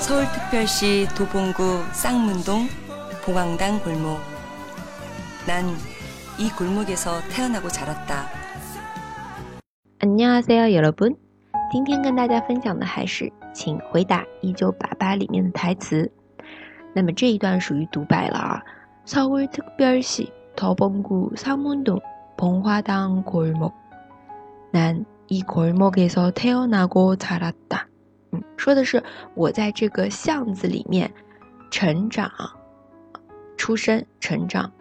서울특별시 도봉구 쌍문동 봉황당 골목. 난 이 골목에서 태어나고 자랐다. 안녕하세요, 여러분. 今天跟大家分享的还是，请回答一九八八里面的台词。那么这一段属于独白了啊。서울특별시도봉구상문동봉화당골목난이골목에서태어나고자랐다嗯， 说的是我在这个巷子里面成长、出生、成长。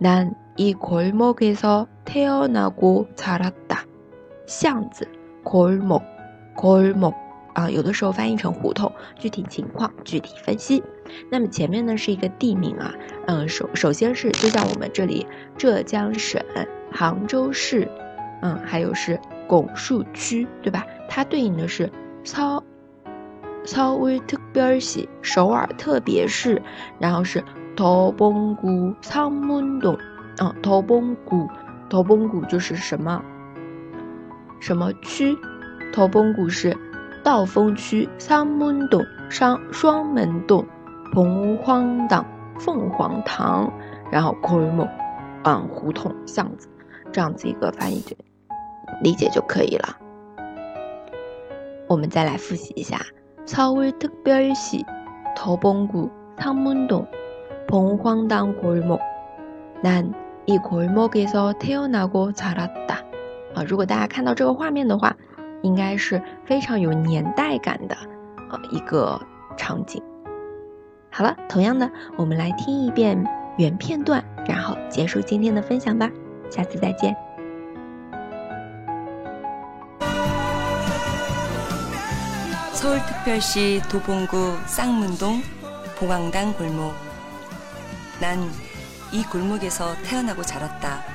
난이골목에서태어나고자랐 다。 巷子，골 목， 골 목， 啊，有的时候翻译成胡同，具体情况具体分析。那么前面呢是一个地名啊，嗯，首首先是就像我们这里浙江省杭州市，嗯，还有是拱墅区，对吧？它对应的是操。 서울특별 시， 首尔特别市，然后是도봉구상문 동， 嗯，도봉 구， 도봉구就是什么什么区？도봉구是道峰区，상문 동， 双双门洞，봉황 당， 凤凰堂，然后골 목， 嗯，胡同巷子，这样子一个翻译就理解就可以了。我们再来复习一下。 서울특별시 더봉구 상문동 봉황당 골목 난 이 골목에서 태어나고 자랐다 啊，如果大家看到这个画面的话，应该是非常有年代感的呃一个场景。好了，同样的，我们来听一遍原片段，然后结束今天的分享吧。下次再见。 서울특별시 도봉구 쌍문동 봉황당 골목. 난 이 골목에서 태어나고 자랐다.